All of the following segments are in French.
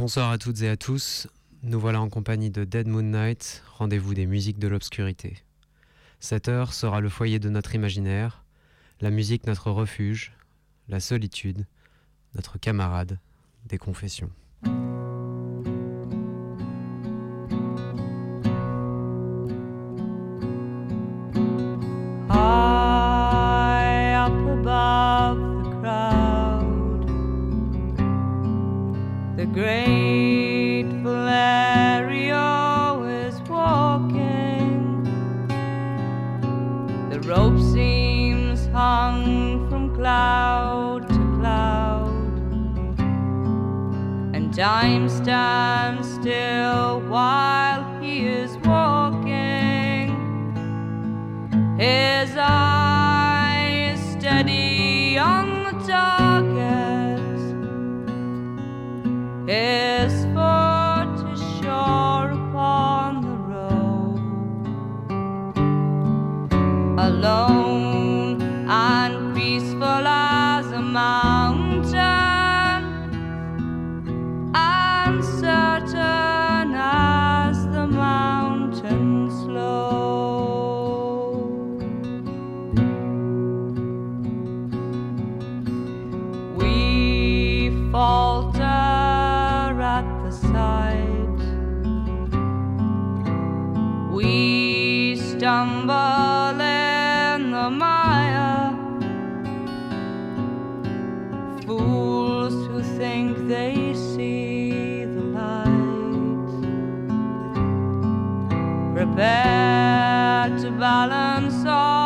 Bonsoir à toutes et à tous. Nous voilà en compagnie de Dead Moon Night, rendez-vous des musiques de l'obscurité. Cette heure sera le foyer de notre imaginaire, la musique notre refuge, la solitude, notre camarade des confessions. prepare to balance all.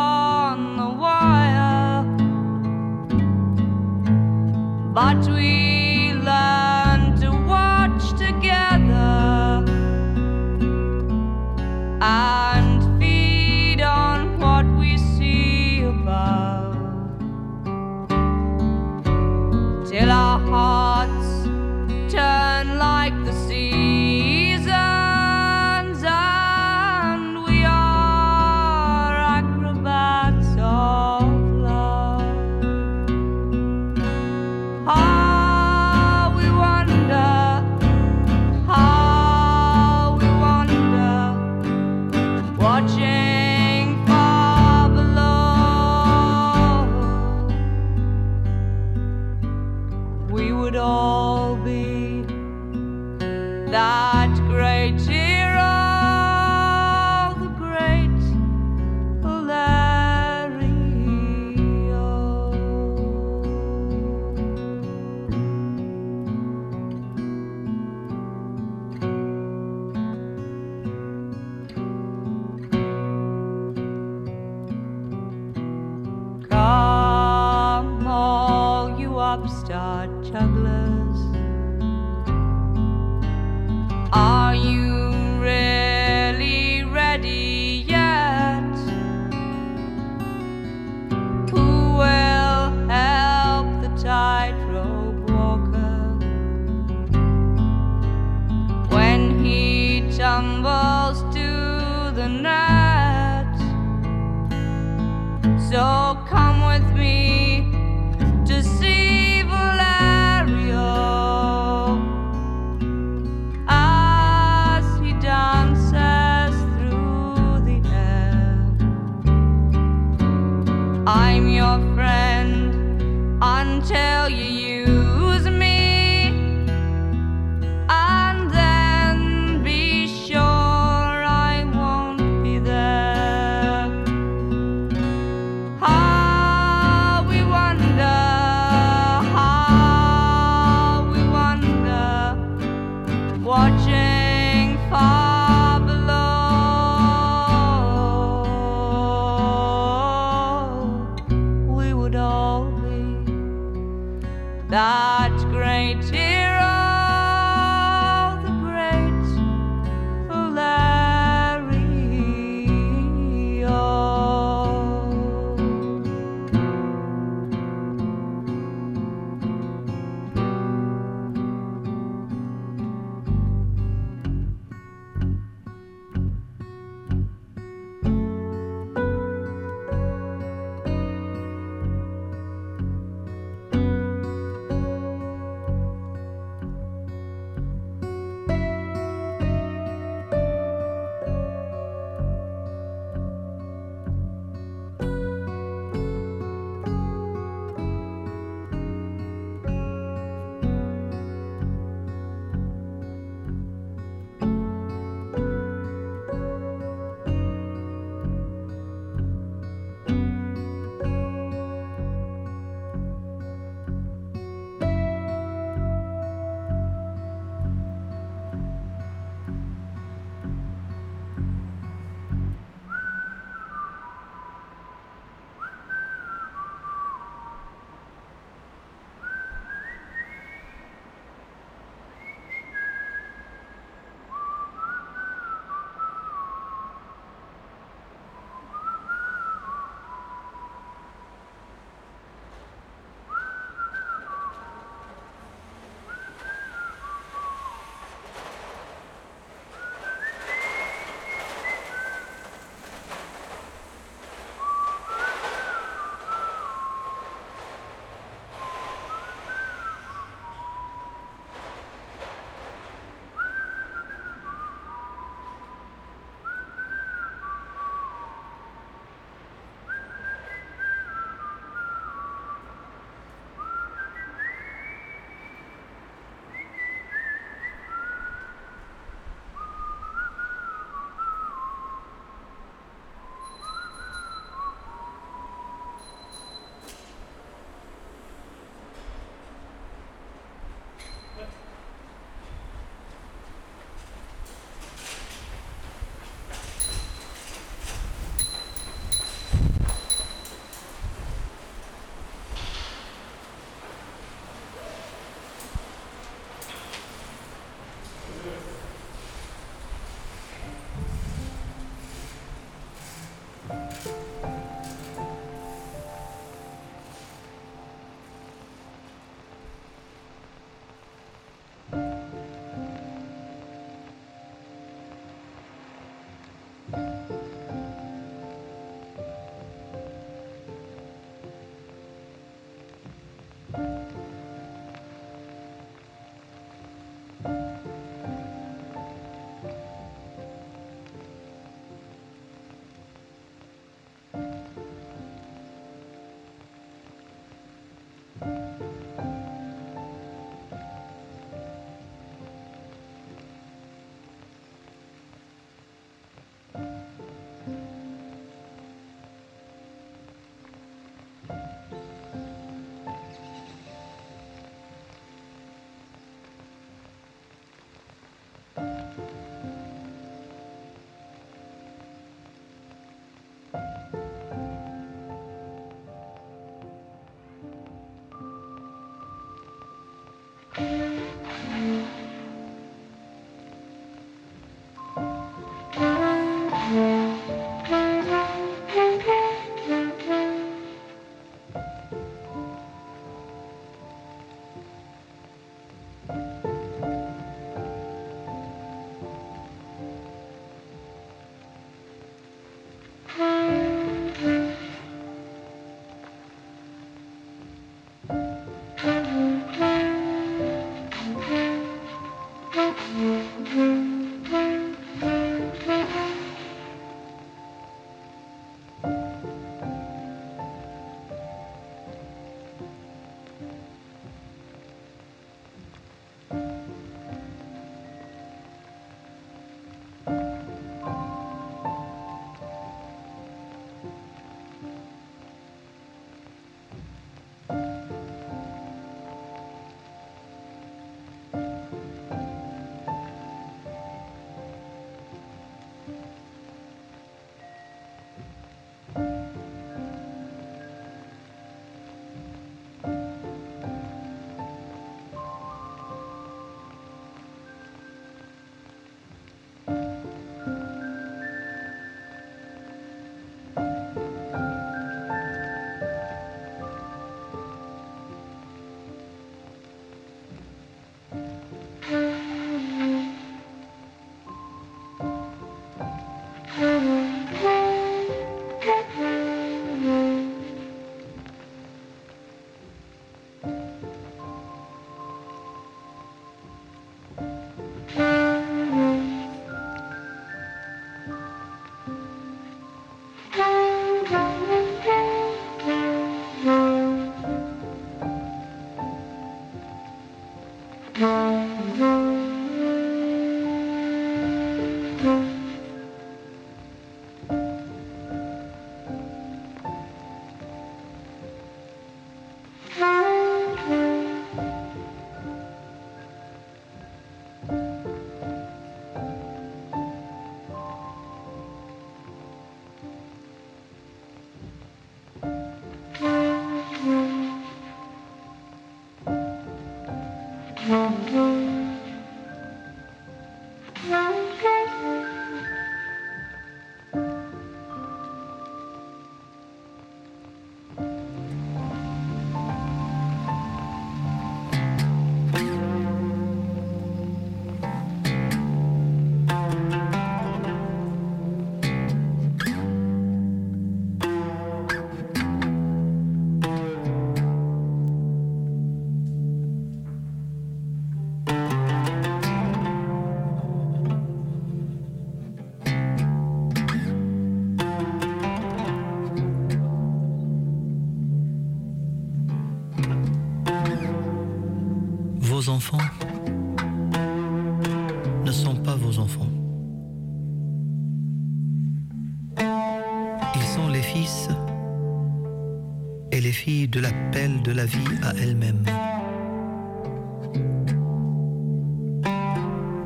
うん。Enfants de l'appel de la vie à elle-même.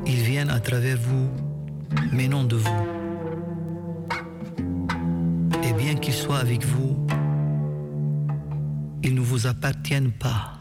Ils viennent à travers vous, mais non de vous. Et bien qu'ils soient avec vous, ils ne vous appartiennent pas.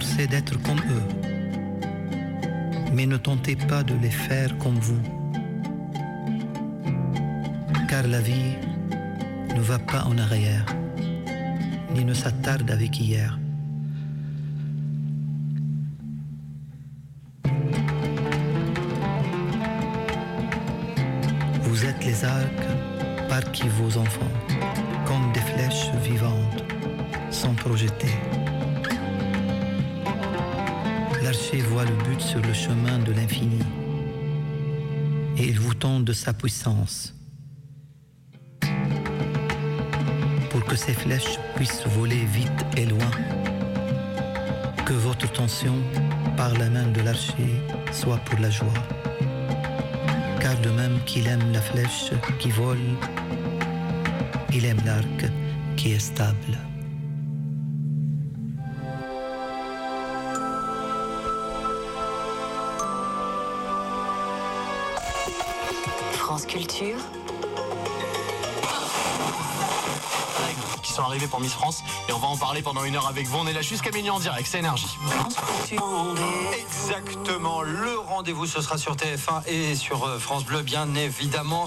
s'efforcer d'être comme eux. Mais ne tentez pas de les faire comme vous. Car la vie ne va pas en arrière, ni ne s'attarde avec hier. parler pendant une heure avec vous. On est là jusqu'à minuit en direct, c'est énergie. Exactement, le rendez-vous ce sera sur TF1 et sur euh, France Bleu, bien évidemment.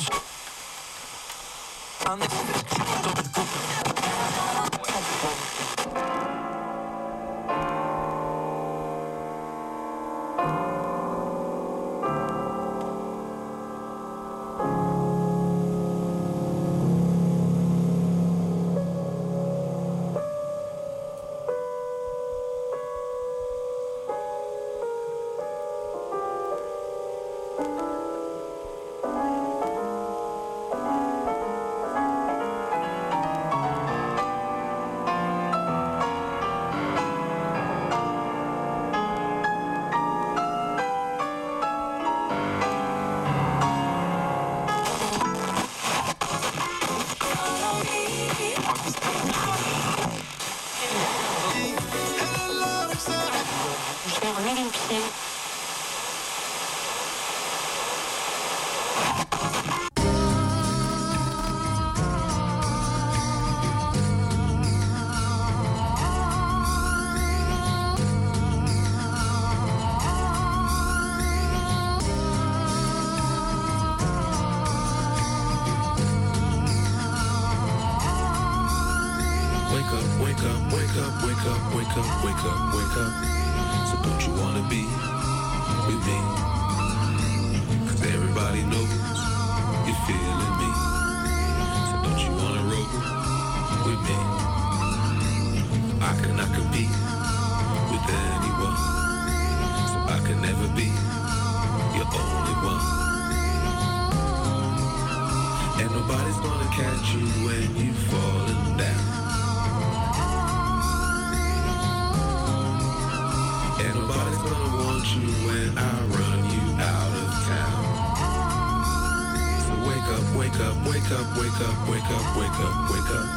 wake up, wake up, wake up, wake up, wake up, wake up.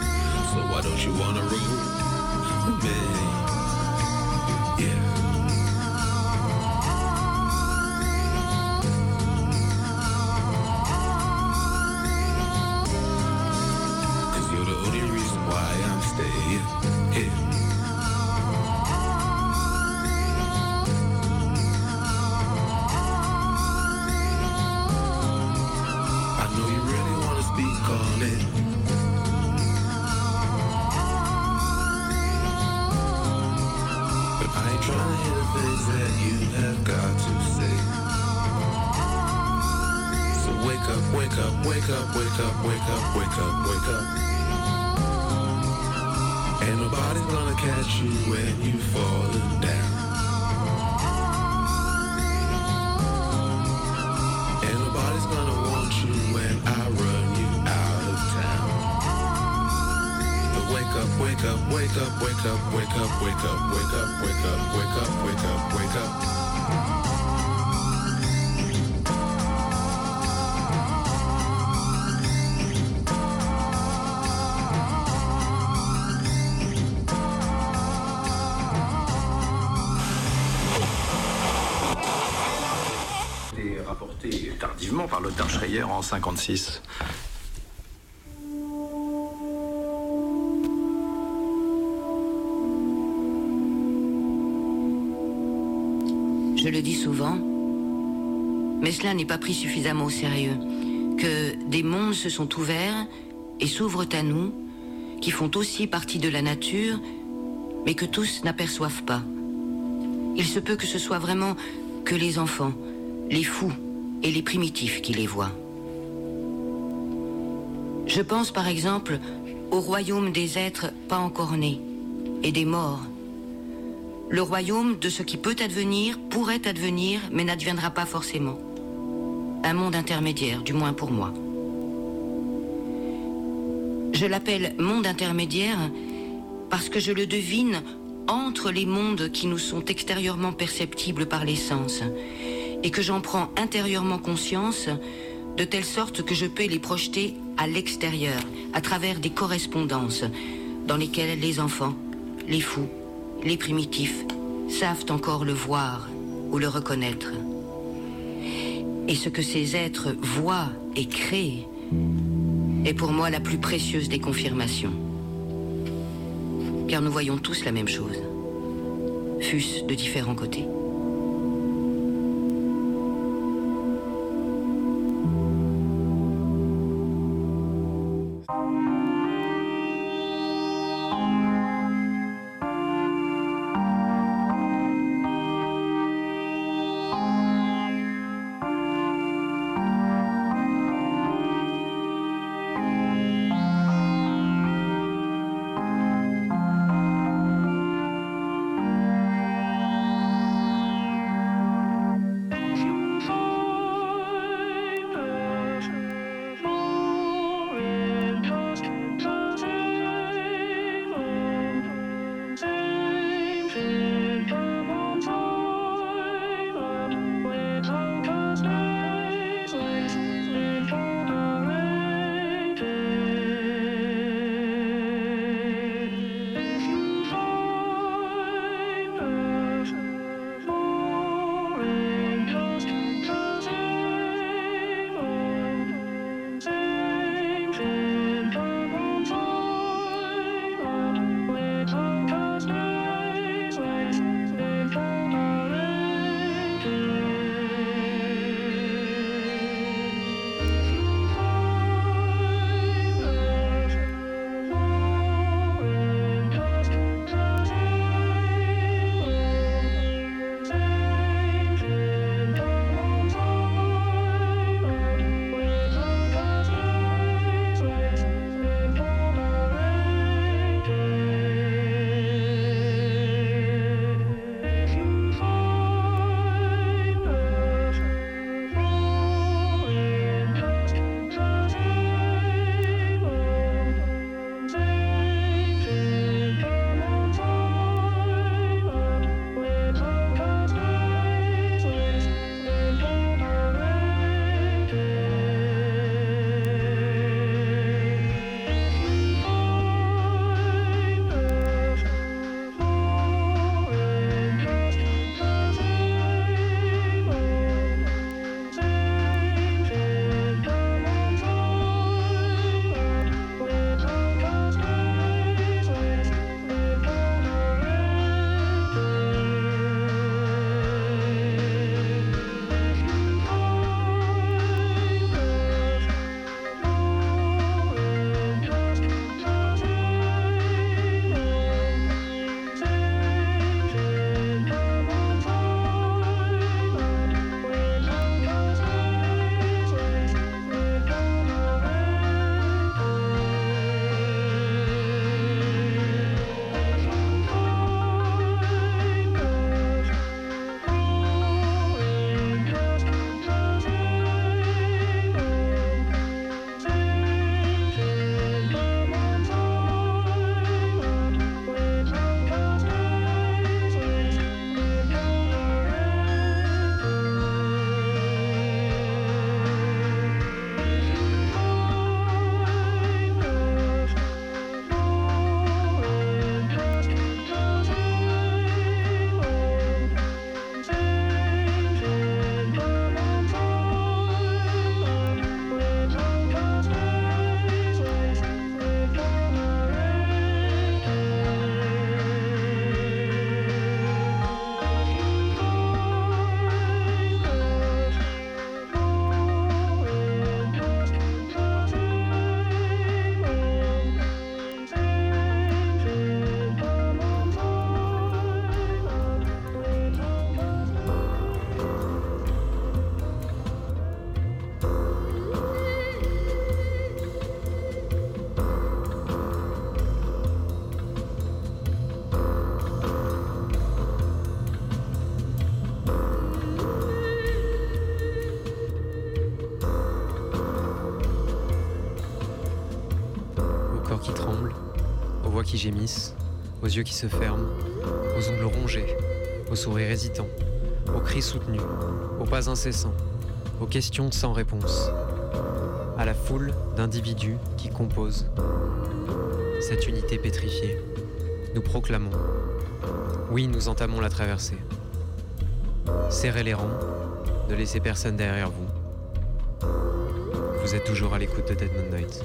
So why don't you wanna rule me? Up, wake up, wake up, wake up, wake up, wake up, wake up, wake up, wake up, wake up, wake up. rapporté tardivement par l'auteur Schreier en 56. Mais cela n'est pas pris suffisamment au sérieux. Que des mondes se sont ouverts et s'ouvrent à nous, qui font aussi partie de la nature, mais que tous n'aperçoivent pas. Il se peut que ce soit vraiment que les enfants, les fous et les primitifs qui les voient. Je pense par exemple au royaume des êtres pas encore nés et des morts. Le royaume de ce qui peut advenir, pourrait advenir, mais n'adviendra pas forcément. Un monde intermédiaire, du moins pour moi. Je l'appelle monde intermédiaire parce que je le devine entre les mondes qui nous sont extérieurement perceptibles par les sens et que j'en prends intérieurement conscience de telle sorte que je peux les projeter à l'extérieur à travers des correspondances dans lesquelles les enfants, les fous, les primitifs savent encore le voir ou le reconnaître. Et ce que ces êtres voient et créent est pour moi la plus précieuse des confirmations. Car nous voyons tous la même chose, fût-ce de différents côtés. Aux voix qui gémissent, aux yeux qui se ferment, aux ongles rongés, aux sourires hésitants, aux cris soutenus, aux pas incessants, aux questions sans réponse, à la foule d'individus qui composent cette unité pétrifiée. Nous proclamons, oui, nous entamons la traversée. Serrez les rangs, ne laissez personne derrière vous. Vous êtes toujours à l'écoute de Dead Moon Night.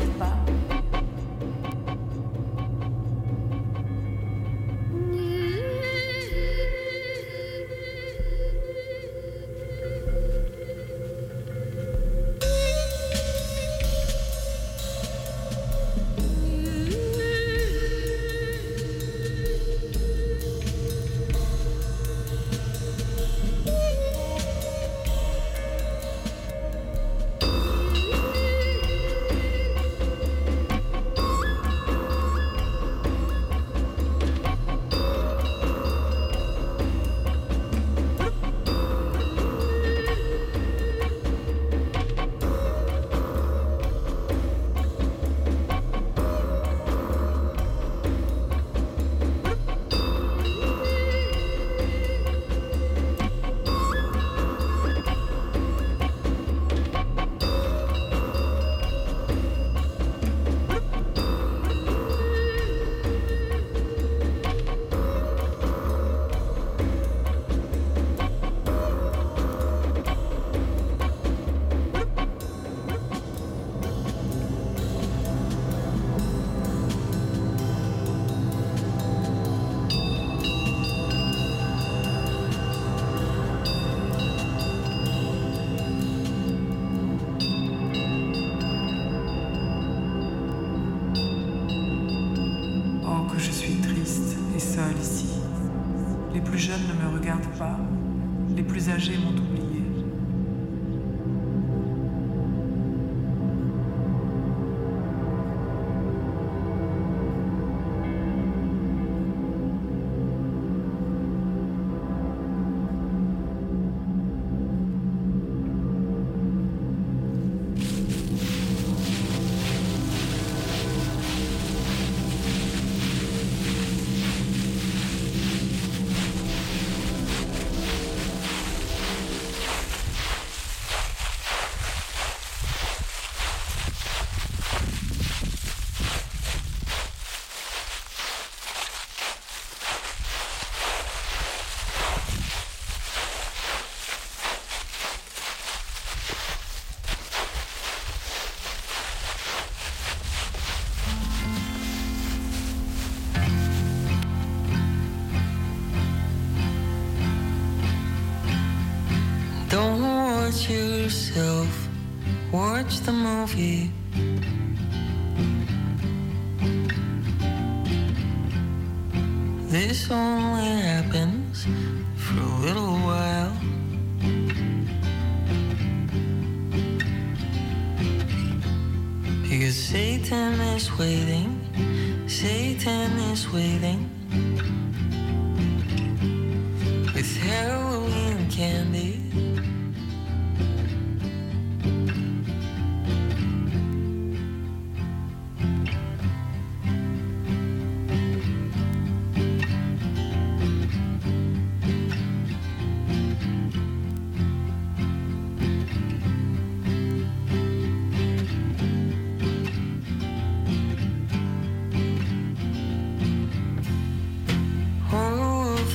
trampa.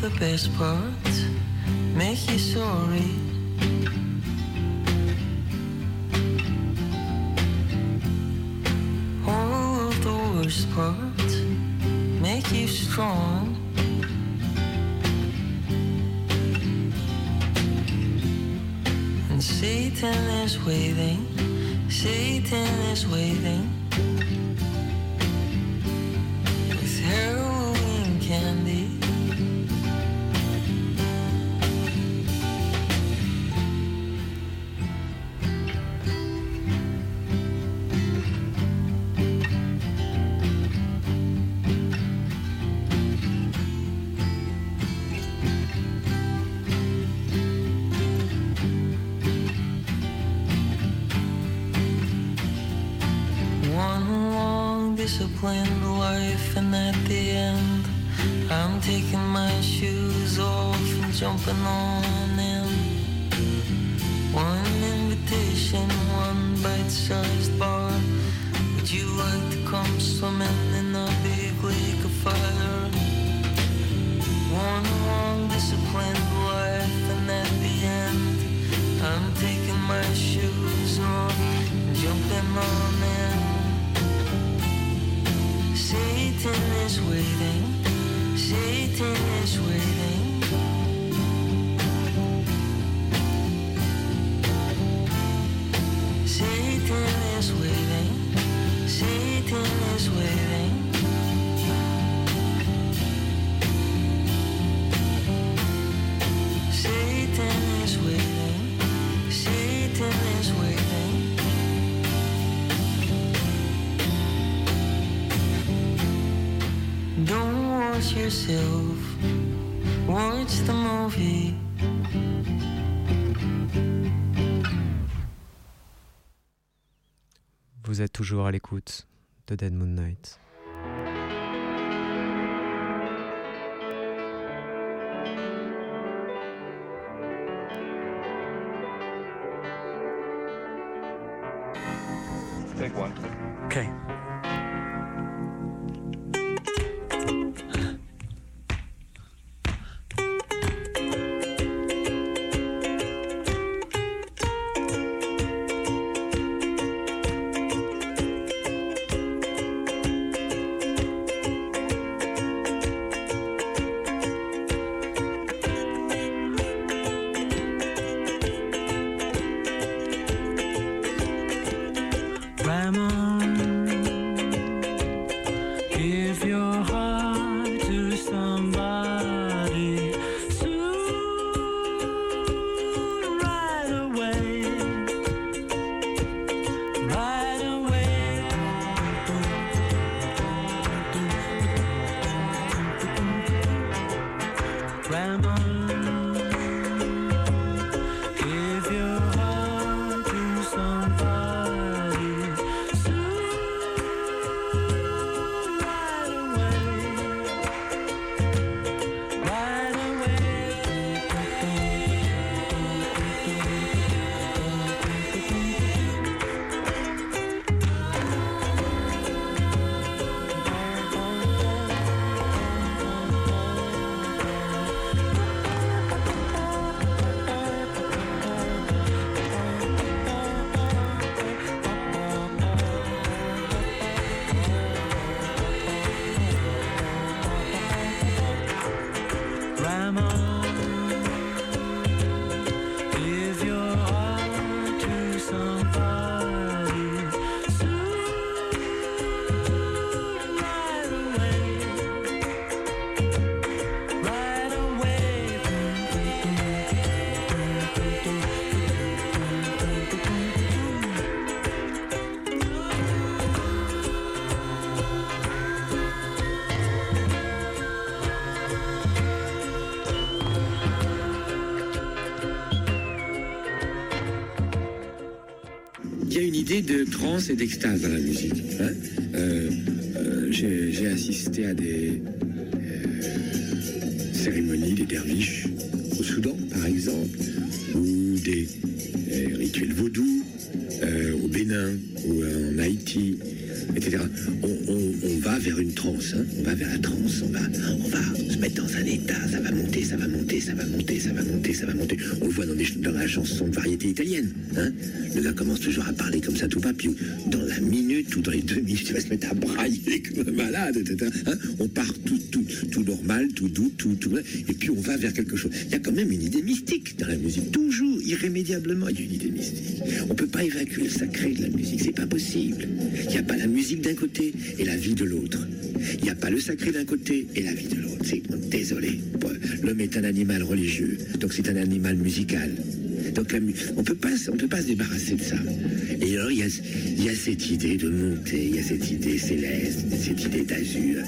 the best part make you sorry. All of the worst part make you strong. And Satan is waiting, Satan is waiting. Vous êtes toujours à l'écoute de Dead Moon Night. Take one. Idée de transe et d'extase dans la musique. Euh, euh, J'ai assisté à des euh, cérémonies des derviches au Soudan, par exemple, ou des rituels vaudous au Bénin ou en Haïti, etc. On va vers une transe, hein. on va vers la transe, on va, on va se mettre dans un état, ça va monter, ça va monter, ça va monter, ça va monter, ça va monter. On le voit dans, des, dans la chanson de variété italienne. Hein. Commence toujours à parler comme ça tout pas, puis dans la minute ou dans les deux minutes, il va se mettre à brailler comme un malade, etc. hein. On part tout, tout, tout normal, tout doux, tout, tout, et puis on va vers quelque chose. Il y a quand même une idée mystique dans la musique, toujours, irrémédiablement, il y a une idée mystique. On peut pas évacuer le sacré de la musique, c'est pas possible. Il n'y a pas la musique d'un côté et la vie de l'autre. Il n'y a pas le sacré d'un côté et la vie de l'autre. C'est désolé. L'homme est un animal religieux, donc c'est un animal musical. Donc on peut pas, on peut pas se débarrasser de ça. Et alors il y a, cette idée de monter, il y a cette idée céleste, cette idée d'azur.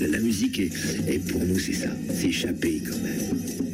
La musique est, est pour nous c'est ça, c'est échappé quand même.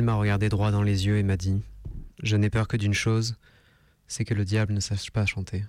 Il m'a regardé droit dans les yeux et m'a dit Je n'ai peur que d'une chose, c'est que le diable ne sache pas chanter.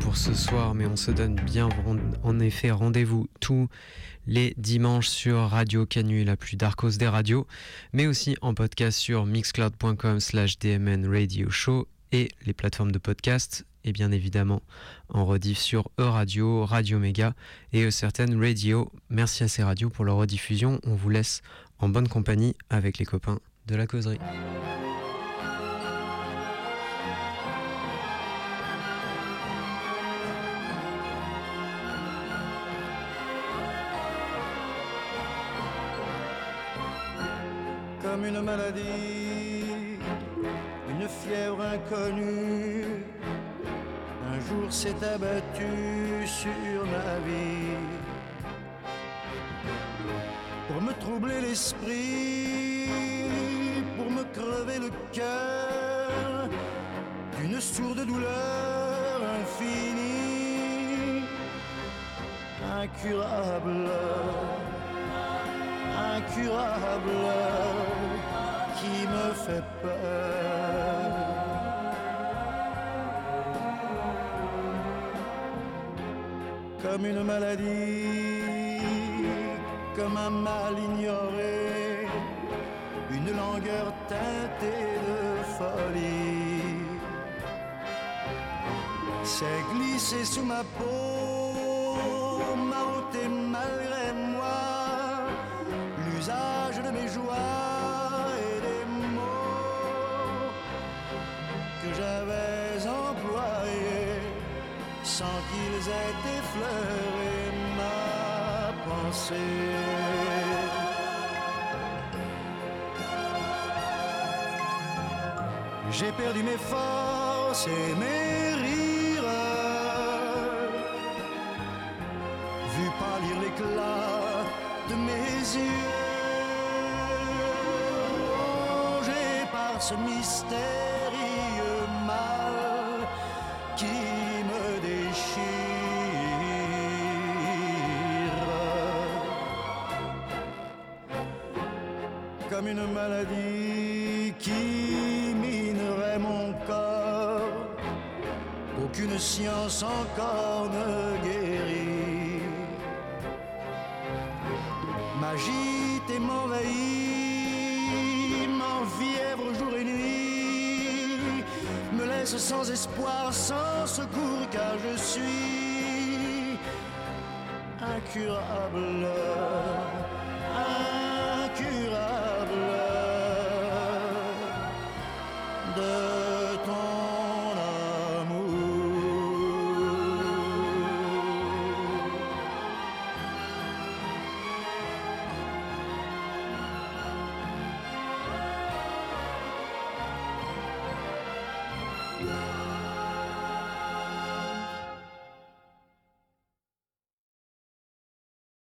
Pour ce soir, mais on se donne bien en effet rendez-vous tous les dimanches sur Radio Canu, la plus darkos des radios, mais aussi en podcast sur mixcloud.com slash dmn radio show et les plateformes de podcast, et bien évidemment en rediff sur E-Radio, Radio Méga et E certaines Radio. Merci à ces radios pour leur rediffusion. On vous laisse en bonne compagnie avec les copains de la causerie. Une maladie, une fièvre inconnue, un jour s'est abattu sur ma vie. Pour me troubler l'esprit, pour me crever le cœur d'une sourde douleur infinie, incurable, incurable, fait peur. Comme une maladie comme un mal ignoré, une langueur teintée de folie. C'est glissé sous ma peau, m'a ôté malgré moi l'usage de mes joies j'avais employés sans qu'ils aient effleuré ma pensée. J'ai perdu mes forces et mes rires, vu pâlir l'éclat de mes yeux, rongé par comme une maladie qui minerait mon corps. Aucune science encore ne guérit. M'agite et m'envahit, m'enfièvre jour et nuit, me laisse sans espoir, sans secours, car je suis incurable, incurable de